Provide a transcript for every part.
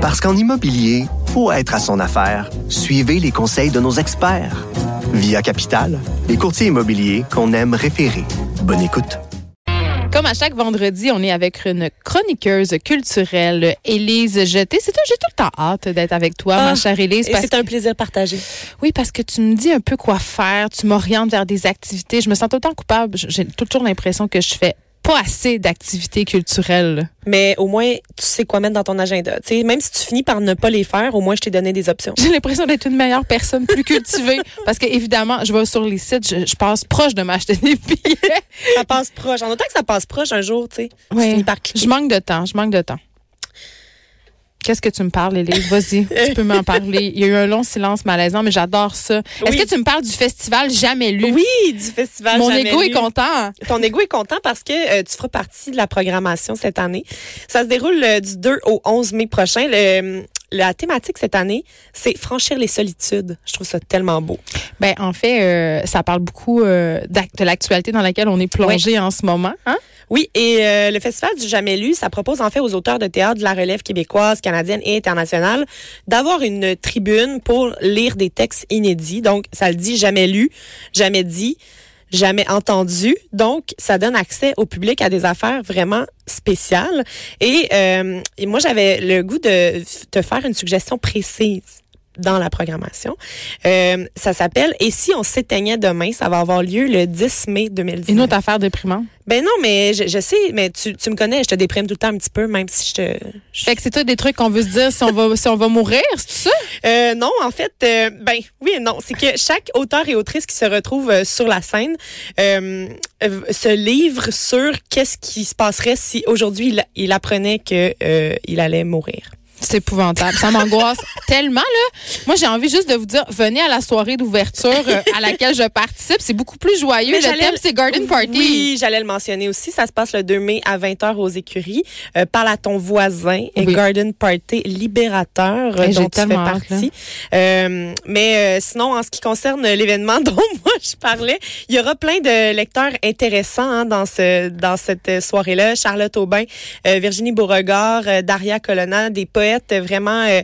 Parce qu'en immobilier, faut être à son affaire. Suivez les conseils de nos experts. Via Capital, les courtiers immobiliers qu'on aime référer. Bonne écoute. Comme à chaque vendredi, on est avec une chroniqueuse culturelle, Élise Jeté. C'est j'ai tout le temps hâte d'être avec toi, ma Ah, chère Élise. Et parce c'est un plaisir partagé. Oui, parce que tu me dis un peu quoi faire, tu m'orientes vers des activités. Je me sens tout le temps coupable. J'ai toujours l'impression que je fais pas assez d'activités culturelles. Mais au moins, tu sais quoi mettre dans ton agenda. Même si tu finis par ne pas les faire, au moins, je t'ai donné des options. J'ai l'impression d'être une meilleure personne, plus cultivée. parce que, évidemment, je vais sur les sites, je, je passe proche de m'acheter des billets. Ça passe proche. En autant que ça passe proche un jour, tu sais, tu Ouais. finis par cliquer. Je manque de temps, je manque de temps. Qu'est-ce que tu me parles, Élise? Vas-y, tu peux m'en parler. Il y a eu un long silence malaisant, mais j'adore ça. Est-ce que tu me parles du festival Jamais lu? Oui, du festival. Mon Jamais ego est content. Ton ego est content parce que euh, tu feras partie de la programmation cette année. Ça se déroule euh, du 2 au 11 mai prochain. Le- la thématique cette année, c'est franchir les solitudes. Je trouve ça tellement beau. Ben, en fait, euh, ça parle beaucoup euh, de l'actualité dans laquelle on est plongé en ce moment. Hein? Oui, et euh, le Festival du Jamais Lu, ça propose en fait aux auteurs de théâtre de la relève québécoise, canadienne et internationale d'avoir une tribune pour lire des textes inédits. Donc, ça le dit jamais lu, jamais dit, jamais entendu. Donc, ça donne accès au public à des affaires vraiment spéciales. Et, euh, et moi, j'avais le goût de te faire une suggestion précise dans la programmation. Euh, ça s'appelle Et si on s'éteignait demain, ça va avoir lieu le 10 mai 2019. Une autre affaire déprimante? Ben non, mais je, je sais, mais tu, tu me connais, je te déprime tout le temps un petit peu, même si je te. je- Fait que c'est tout des trucs qu'on veut se dire si on va, si on va mourir, c'est ça? Euh, non, en fait, euh, ben oui et non. C'est que chaque auteur et autrice qui se retrouve sur la scène se livre sur qu'est-ce qui se passerait si aujourd'hui il, il apprenait que euh, il allait mourir. C'est épouvantable. Ça m'angoisse tellement, là. Moi, j'ai envie juste de vous dire, venez à la soirée d'ouverture euh, à laquelle je participe. C'est beaucoup plus joyeux. Mais le thème, c'est Garden Party. Oui, j'allais le mentionner aussi. Ça se passe le 2 mai à 20h aux écuries. Euh, parle à ton voisin. Oui. Garden Party libérateur euh, dont tu fais partie. Euh, mais sinon, en ce qui concerne l'événement dont moi je parlais, il y aura plein de lecteurs intéressants hein, dans ce dans cette soirée-là. Charlotte Aubin, Virginie Beauregard, Daria Colonna, des poètes vraiment euh,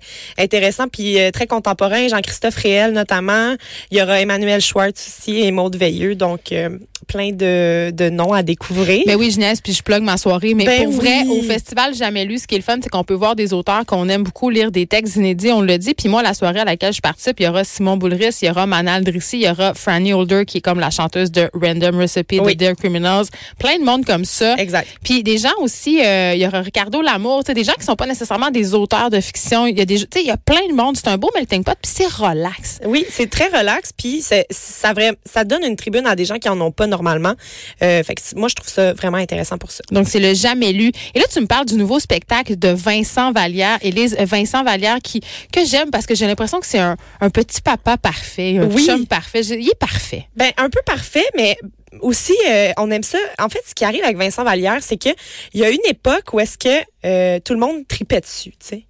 puis euh, très contemporains. Jean-Christophe Réel notamment. Il y aura Emmanuel Schwartz aussi et Maude Veilleux. Donc, euh, plein de, de noms à découvrir. Ben oui, je niaise, puis je plug ma soirée. Mais Ben pour vrai, au Festival Jamais lu, ce qui est le fun, c'est qu'on peut voir des auteurs qu'on aime beaucoup lire des textes inédits, on le dit. Puis moi, la soirée à laquelle je participe, il y aura Simon Boulris, il y aura Manal Drissi, il y aura Franny Holder, qui est comme la chanteuse de Random Recipe Oui. de Dear Criminals. Plein de monde comme ça. Exact. Puis des gens aussi, euh, il y aura Ricardo Lamour, des gens qui sont pas nécessairement des auteurs de fiction. Il y a des, tu sais, il y a plein de monde. C'est un beau melting pot, puis c'est relax. Oui, c'est très relax, puis ça, ça donne une tribune à des gens qui en ont pas normalement. Euh, fait que c- moi, je trouve ça vraiment intéressant pour ça. Donc, c'est le jamais lu. Et là, tu me parles du nouveau spectacle de Vincent Vallière. Élise, euh, Vincent Vallière, qui, que j'aime parce que j'ai l'impression que c'est un, un petit papa parfait, un Oui. chum parfait. Il est parfait. Ben un peu parfait, mais aussi euh, on aime ça. En fait, ce qui arrive avec Vincent Vallière, c'est que il y a une époque où est-ce que euh, tout le monde tripait dessus, tu sais.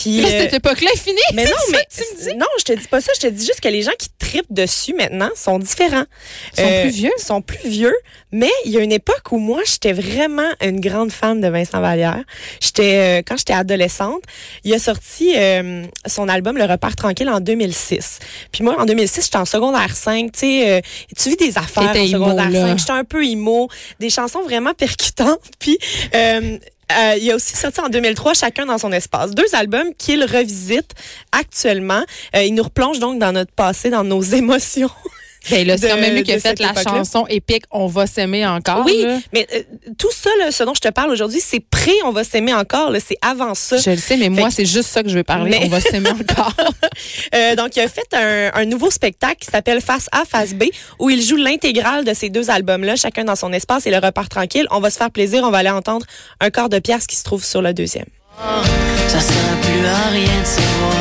Puis Là, euh, cette époque-là est finie. mais non, ça mais que tu me dis? non, je te dis pas ça. Je te dis juste que les gens qui tripent dessus maintenant sont différents. Ils sont plus vieux. Sont plus vieux. Mais il y a une époque où moi, j'étais vraiment une grande fan de Vincent Vallière. J'étais euh, quand j'étais adolescente, il a sorti euh, son album Le Repère tranquille en 2006. Puis moi, en 2006, j'étais en secondaire 5. Tu sais, euh, tu vis des affaires en secondaire là. 5. J'étais un peu emo, des chansons vraiment percutantes. Puis euh, il a aussi sorti en 2003 Chacun dans son espace. Deux albums qu'il revisite actuellement. Euh, il nous replonge donc dans notre passé, dans nos émotions. Ben là, c'est quand même lui qui a fait la chanson épique On va s'aimer encore. oui, là. mais euh, tout ça, là, ce dont je te parle aujourd'hui, c'est pré On va s'aimer encore. là, C'est avant ça. Je le sais, mais moi, c'est juste ça que je veux parler. Mais- On va s'aimer encore. Euh, donc, il a fait un, un nouveau spectacle qui s'appelle Face A, Face B, où il joue l'intégrale de ces deux albums-là, chacun dans son espace et le repart tranquille. On va se faire plaisir. On va aller entendre un corps de pièce qui se trouve sur le deuxième. Ça sert plus à rien de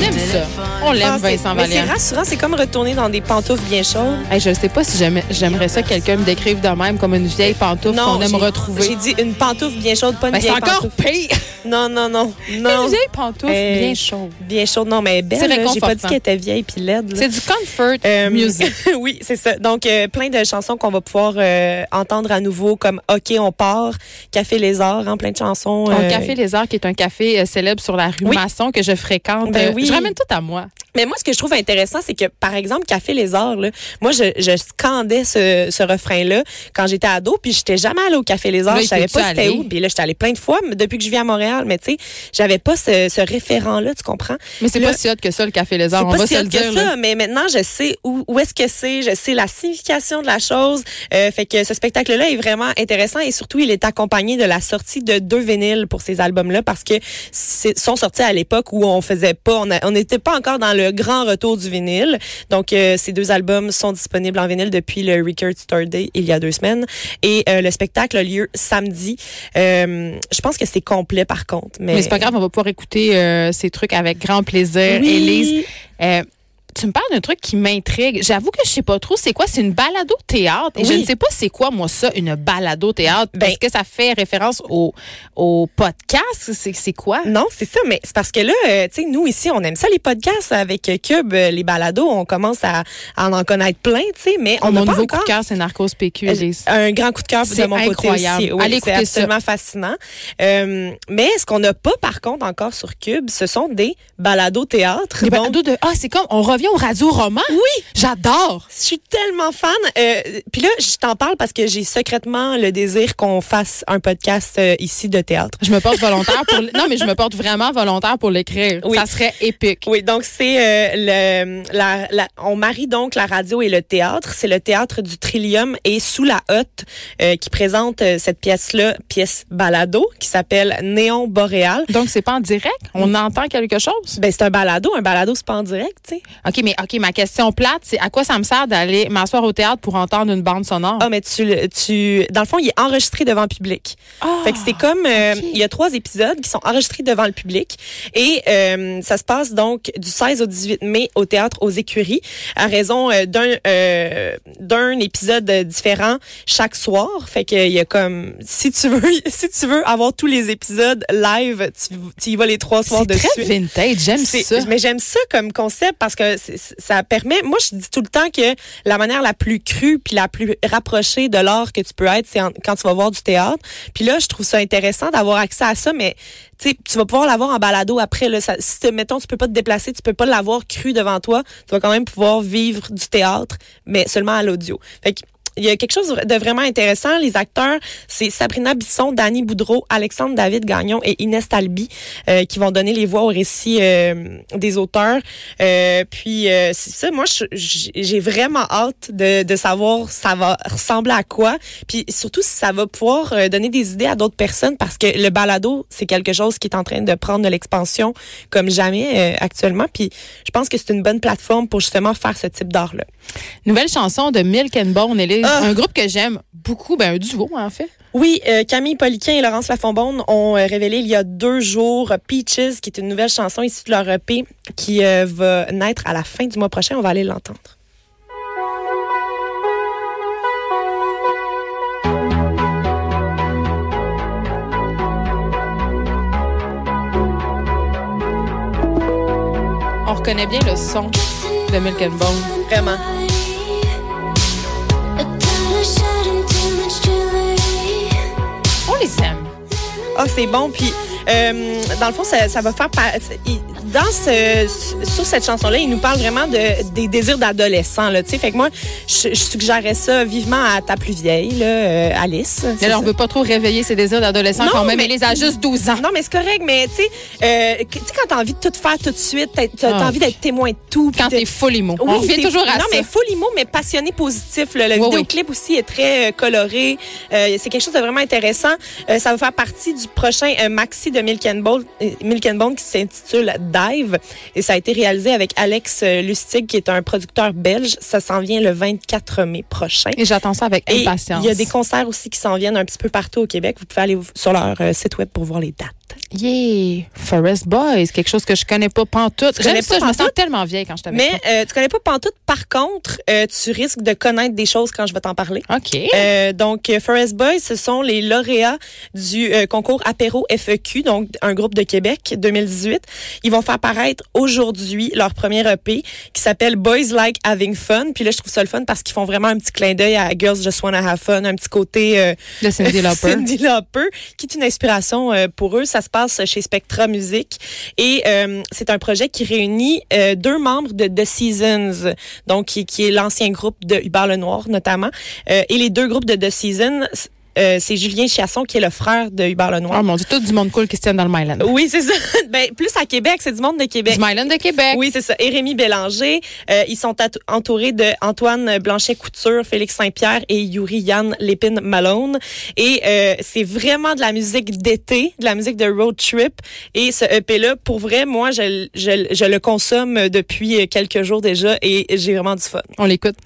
On aime ça. On l'aime, Ah, Vincent mais c'est Vallière. rassurant, c'est comme retourner dans des pantoufles bien chaudes. Hey, je sais pas si j'aimais- j'aimerais ça que quelqu'un me décrive de même comme une vieille pantoufle qu'on aime j'ai- retrouver. J'ai dit une pantoufle bien chaude, pas une Ben, c'est vieille encore pantoufle. pire. Non, non, non, Une non. vieille pantoufle Hey. bien chaude. Bien chaude, non, mais belle. C'est là. J'ai pas dit réconfortant. qu'elle était vieille puis laide. là. C'est du comfort Euh, music. oui, c'est ça. Donc, euh, plein de chansons qu'on va pouvoir euh, entendre à nouveau, comme OK, on part, Café Les Arts, hein, plein de chansons. Euh, Café Les Arts, qui est un café euh, célèbre sur la rue Oui. Masson que je fréquente. Ben Euh, oui. Je ramène tout à moi. Mais moi, ce que je trouve intéressant, c'est que, par exemple, Café Les Arts, là, moi, je, je scandais ce, ce refrain-là quand j'étais ado, puis j'étais jamais allée au Café Les Arts. Là, je savais pas c'était où. Puis là, j'étais allée plein de fois mais depuis que je vis à Montréal, mais tu sais, j'avais pas ce, ce référent-là, tu comprends? Mais c'est pas si hot que ça, le Café Les Arts. C'est On pas va si se hot le que dire. ça, là. mais maintenant je sais où, où est-ce que c'est, je sais la signification de la chose. Euh, fait que ce spectacle-là est vraiment intéressant et surtout il est accompagné de la sortie de deux vinyles pour ces albums-là parce que sont sortis à l'époque où on faisait pas, on n'était pas encore dans le grand retour du vinyle. Donc euh, ces deux albums sont disponibles en vinyle depuis le Record Store Day il y a deux semaines et euh, le spectacle a lieu samedi. Euh, je pense que c'est complet par contre, mais, Mais c'est pas grave, on va pouvoir écouter ces trucs avec grand plaisir. Oui. Élise, tu me parles d'un truc qui m'intrigue. J'avoue que je sais pas trop c'est quoi. C'est une balado théâtre. Et je ne sais pas c'est quoi, moi, ça, une balado théâtre. Ben- Est-ce que ça fait référence au, au podcast? C'est quoi? Non, c'est ça, mais c'est parce que là, euh, tu sais, nous ici, on aime ça les podcasts avec euh, Cube, euh, les balados, on commence à, à en connaître plein, tu sais, mais on mon pas nouveau coup encore de cœur, c'est Narcos PQ, un grand coup de cœur de mon incroyable. côté aussi. Oui, c'est ça. absolument fascinant. Euh, mais ce qu'on n'a pas, par contre, encore sur Cube, ce sont des balados théâtres. Des balados de. Ah, c'est comme. On revient au radio-roman? Oui. J'adore. Je suis tellement fan. Euh, Puis là, je t'en parle parce que j'ai secrètement le désir qu'on fasse un podcast euh, ici de théâtre. Je me porte volontaire pour. Non, mais je me porte vraiment volontaire pour l'écrire. Oui. Ça serait épique. Oui, donc c'est euh, le la, la- on marie donc la radio et le théâtre. C'est le théâtre du Trillium et sous la hotte euh, qui présente cette pièce-là, pièce balado qui s'appelle Néon boréal. Donc, c'est pas en direct? On entend quelque chose? Ben c'est un balado, un balado c'est pas en direct, tu sais. OK, mais OK, ma question plate, c'est à quoi ça me sert d'aller m'asseoir au théâtre pour entendre une bande sonore? Ah mais tu tu dans le fond, il est enregistré devant le public. Ah, Fait que c'est comme euh, il y a trois épisodes qui sont enregistrés devant le public et euh, ça se passe donc du 16 au 18 mai au théâtre aux Écuries à raison euh, d'un euh, d'un épisode différent chaque soir. Fait que il y a comme si tu veux si tu veux avoir tous les épisodes live, tu, tu y vas les trois soirs c'est très vintage. J'aime ça. Mais j'aime ça comme concept parce que ça permet. Moi, je dis tout le temps que la manière la plus crue puis la plus rapprochée de l'art que tu peux être, c'est quand tu vas voir du théâtre. Puis là, je trouve ça intéressant d'avoir accès à ça, mais tu vas pouvoir l'avoir en balado après. Là, si mettons, tu peux pas te déplacer, tu peux pas l'avoir cru devant toi. Tu vas quand même pouvoir vivre du théâtre, mais seulement à l'audio. Il y a quelque chose de vraiment intéressant. Les acteurs, c'est Sabrina Bisson, Danny Boudreau, Alexandre David Gagnon et Inès Talby euh, qui vont donner les voix au récit euh, des auteurs. Euh, puis euh, c'est ça, moi j'ai vraiment hâte de, de savoir ça va ressembler à quoi. Puis surtout si ça va pouvoir euh, donner des idées à d'autres personnes parce que le balado c'est quelque chose qui est en train de prendre de l'expansion comme jamais euh, actuellement. Puis je pense que c'est une bonne plateforme pour justement faire ce type d'art là. Nouvelle chanson de Milk and Bone, Élise. Ah. Un groupe que j'aime beaucoup, ben un duo en fait. Oui, euh, Camille Poliquin et Laurence Lafonbonne ont euh, révélé il y a deux jours Peaches, qui est une nouvelle chanson issue de leur EP qui euh, va naître à la fin du mois prochain. On va aller l'entendre. On reconnaît bien le son de Milk and Bone. Vraiment. Ah, c'est bon. Puis, euh, dans le fond, ça, ça va faire... Dans ce, sur cette chanson-là, il nous parle vraiment de, des désirs d'adolescent. Là, tu sais. fait que moi, je, je suggérerais ça vivement à ta plus vieille, là, euh, Alice. Mais là, on veut pas trop réveiller ses désirs d'adolescent Non, quand même. mais- Élise a juste 12 ans. Non, mais c'est correct, mais tu sais, euh, que- tu sais, quand t'as envie de tout faire tout de suite, t'as t'as Ah. envie d'être témoin de tout. Quand de- t'es full emo. Oui, on revient toujours à non, ça. mais full emo, mais passionné positif. là. Le Oui, vidéoclip aussi est très euh, coloré. Euh, c'est quelque chose de vraiment intéressant. Euh, ça va faire partie du prochain euh, de Milk and Bone, euh, Milk Bone qui s'intitule Dive. Et ça a été réalisé avec Alex euh, Lustig, qui est un producteur belge. Ça s'en vient le 24 mai prochain. Et j'attends ça avec impatience. il y a des concerts aussi qui s'en viennent un petit peu partout au Québec. Vous pouvez aller sur leur euh, site web pour voir les dates. Yeah! Forest Boys, quelque chose que je connais pas pantoute. J'aime ça, pas je me sens tellement vieille quand je t'avais Mais euh, tu connais pas Pantoute. Par contre, euh, tu risques de connaître des choses quand je vais t'en parler. OK. Euh, donc, euh, Forest Boys, ce sont les lauréats du concours Apéro FEQ, donc un groupe de Québec 2018. Ils vont faire paraître aujourd'hui leur premier EP qui s'appelle Boys Like Having Fun. Puis là, je trouve ça le fun parce qu'ils font vraiment un petit clin d'œil à Girls Just Wanna Have Fun, un petit côté de Cindy Lauper. Cindy Lauper, qui est une inspiration pour eux. Ça se passe chez Spectra Music et euh, c'est un projet qui réunit euh, deux membres de The Seasons, donc qui, qui est l'ancien groupe de Hubert Lenoir notamment, Euh, et les deux groupes de The Seasons. Euh, c'est Julien Chiasson qui est le frère de Hubert Lenoir. Oh mon Dieu, tout du monde cool qui se tient dans le Myland. Oui, c'est ça. ben, plus à Québec, c'est du monde de Québec. Du Myland de Québec. Oui, c'est ça. Et Rémi Bélanger. Euh, ils sont entourés de Antoine Blanchet-Couture, Félix Saint-Pierre et Yuri Yann Lépine Malone. Et euh, c'est vraiment de la musique d'été, de la musique de road trip. Et ce EP-là, pour vrai, moi, je, je, je le consomme depuis quelques jours déjà et j'ai vraiment du fun. On l'écoute.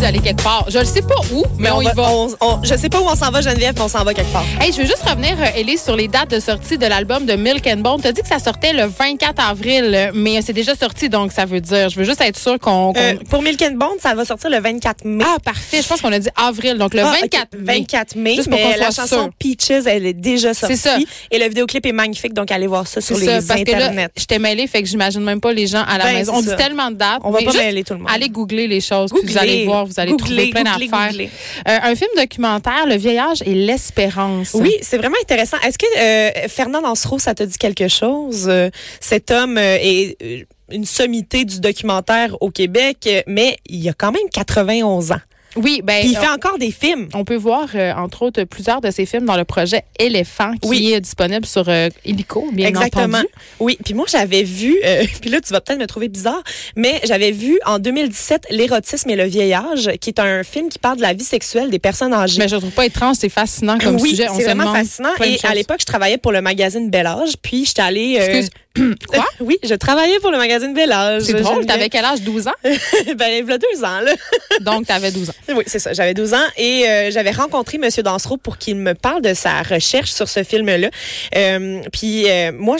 D'aller quelque part. Je ne sais pas où, mais, on, y va. on- on- je sais pas où on s'en va, Geneviève, mais on s'en va quelque part. Hey, je veux juste revenir, euh, Élise, sur les dates de sortie de l'album de Milk and Bone. T'as dit que ça sortait le 24 avril, mais c'est déjà sorti, donc ça veut dire. Je veux juste être sûr qu'on. Euh, pour Milk and Bone, ça va sortir le 24 mai. ah, parfait. Je pense qu'on a dit avril, donc le Ah, 24 ok, mai. 24 mai. Juste pour mais la chanson sûr. Peaches, elle est déjà sortie. C'est ça. Et le vidéoclip est magnifique, donc allez voir ça sur les ça, parce que là, je t'ai mêlé, fait que j'imagine même pas les gens à la Ben, maison. On dit ça. tellement de dates. On va pas mêler tout le monde. Allez googler les choses, puis vous allez voir, vous allez trouver plein d'affaires. Euh, un film documentaire, Le vieillage et l'espérance. Oui, c'est vraiment intéressant. Est-ce que euh, Fernand Ansereau, ça te dit quelque chose? Euh, cet homme est une sommité du documentaire au Québec, mais il a quand même 91 ans. Oui, ben. Puis il on- fait encore des films. On peut voir, euh, entre autres, plusieurs de ces films dans le projet Éléphant, qui Oui. est disponible sur euh, Illico, bien Exactement. entendu. Oui, puis moi j'avais vu, euh, puis là tu vas peut-être me trouver bizarre, mais j'avais vu en 2017 L'érotisme et le vieillage, qui est un film qui parle de la vie sexuelle des personnes âgées. Mais je trouve pas étrange, c'est fascinant comme oui, sujet. On c'est vraiment fascinant. Et à l'époque, je travaillais pour le magazine Bel Âge, puis j'étais allée. euh, Excuse, quoi? oui, je travaillais pour le magazine Bel Âge. C'est drôle, t'avais quel âge? 12 ans? ben, il y a deux ans, là. Donc, t'avais 12 ans. Oui, c'est ça. J'avais 12 ans et euh, j'avais rencontré Monsieur Dansereau pour qu'il me parle de sa recherche sur ce film-là. Euh, puis euh, moi,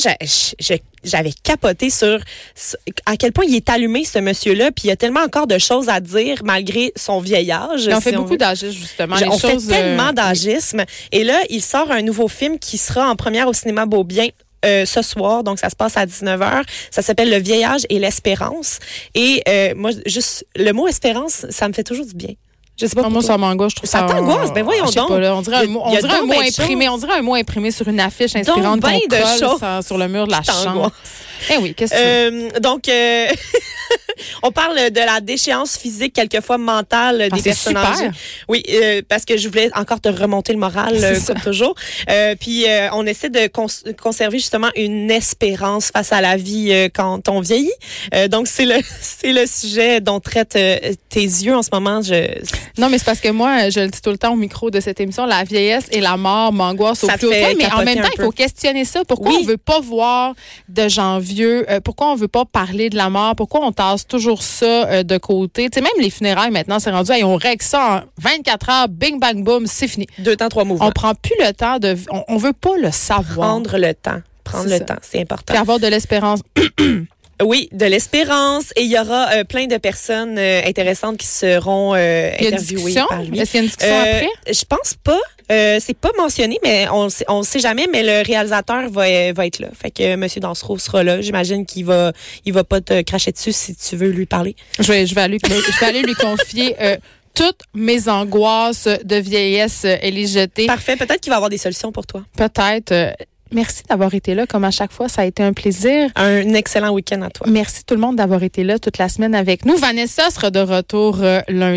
j'avais capoté sur à quel point il est allumé ce monsieur-là. Puis il y a tellement encore de choses à dire malgré son vieil âge. Et on si fait beaucoup d'agisme, justement. Je- Les on choses, fait tellement euh, d'agisme. Et là, il sort un nouveau film qui sera en première au cinéma Beaubien. euh, ce soir, donc ça se passe à 19h. Ça s'appelle Le vieillage et l'espérance. Et euh, moi, juste le mot espérance, ça me fait toujours du bien. Je sais pas Ah, moi, ça m'angoisse, je trouve Ça ça. t'angoisse? Ben voyons donc. Pas, là, on dirait un on dirait un mot ben imprimé. On dirait un mot imprimé sur une affiche inspirante ben de colle choses. sur- le mur de la chambre. Eh oui, qu'est-ce que tu veux? Euh, donc, euh, on parle de la déchéance physique, quelquefois mentale des Ah, personnes super. âgées. Oui, euh, parce que je voulais encore te remonter le moral, euh, ça. comme toujours. Euh, puis, euh, on essaie de cons- conserver justement une espérance face à la vie euh, quand on vieillit. Euh, donc, c'est le, c'est le sujet dont traite tes yeux en ce moment. Je, Non, mais c'est parce que moi, je le dis tout le temps au micro de cette émission, la vieillesse et la mort m'angoissent au plus haut point. Mais en même temps, il faut questionner ça. Pourquoi Oui. on veut pas voir de gens vieux? Euh, pourquoi on veut pas parler de la mort? Pourquoi on tasse toujours ça euh, de côté? Tu sais, même les funérailles, maintenant, c'est rendu, hey, on règle ça en 24 heures, bing, bang, boom, c'est fini. deux temps, trois mouvements. On prend plus le temps de... On, on veut pas le savoir. Prendre le temps. Prendre le ça. temps, c'est important. Puis avoir de l'espérance. Oui, de l'espérance. Et il y aura euh, plein de personnes euh, intéressantes qui seront euh, Il y a une interviewées discussion? par lui. Est-ce qu'il y a une discussion Euh, après? Je pense pas. C'est pas mentionné, mais on on sait jamais. Mais le réalisateur va, va être là. Fait que Monsieur Dansereau sera là. J'imagine qu'il va, il va pas te cracher dessus si tu veux lui parler. Je vais, je vais, aller, je vais aller lui confier toutes mes angoisses de vieillesse et les jeter. Parfait. Peut-être qu'il va avoir des solutions pour toi. Peut-être. Merci d'avoir été là. Comme à chaque fois, ça a été un plaisir. Un excellent week-end à toi. Merci tout le monde d'avoir été là toute la semaine avec nous. Vanessa sera de retour euh, lundi.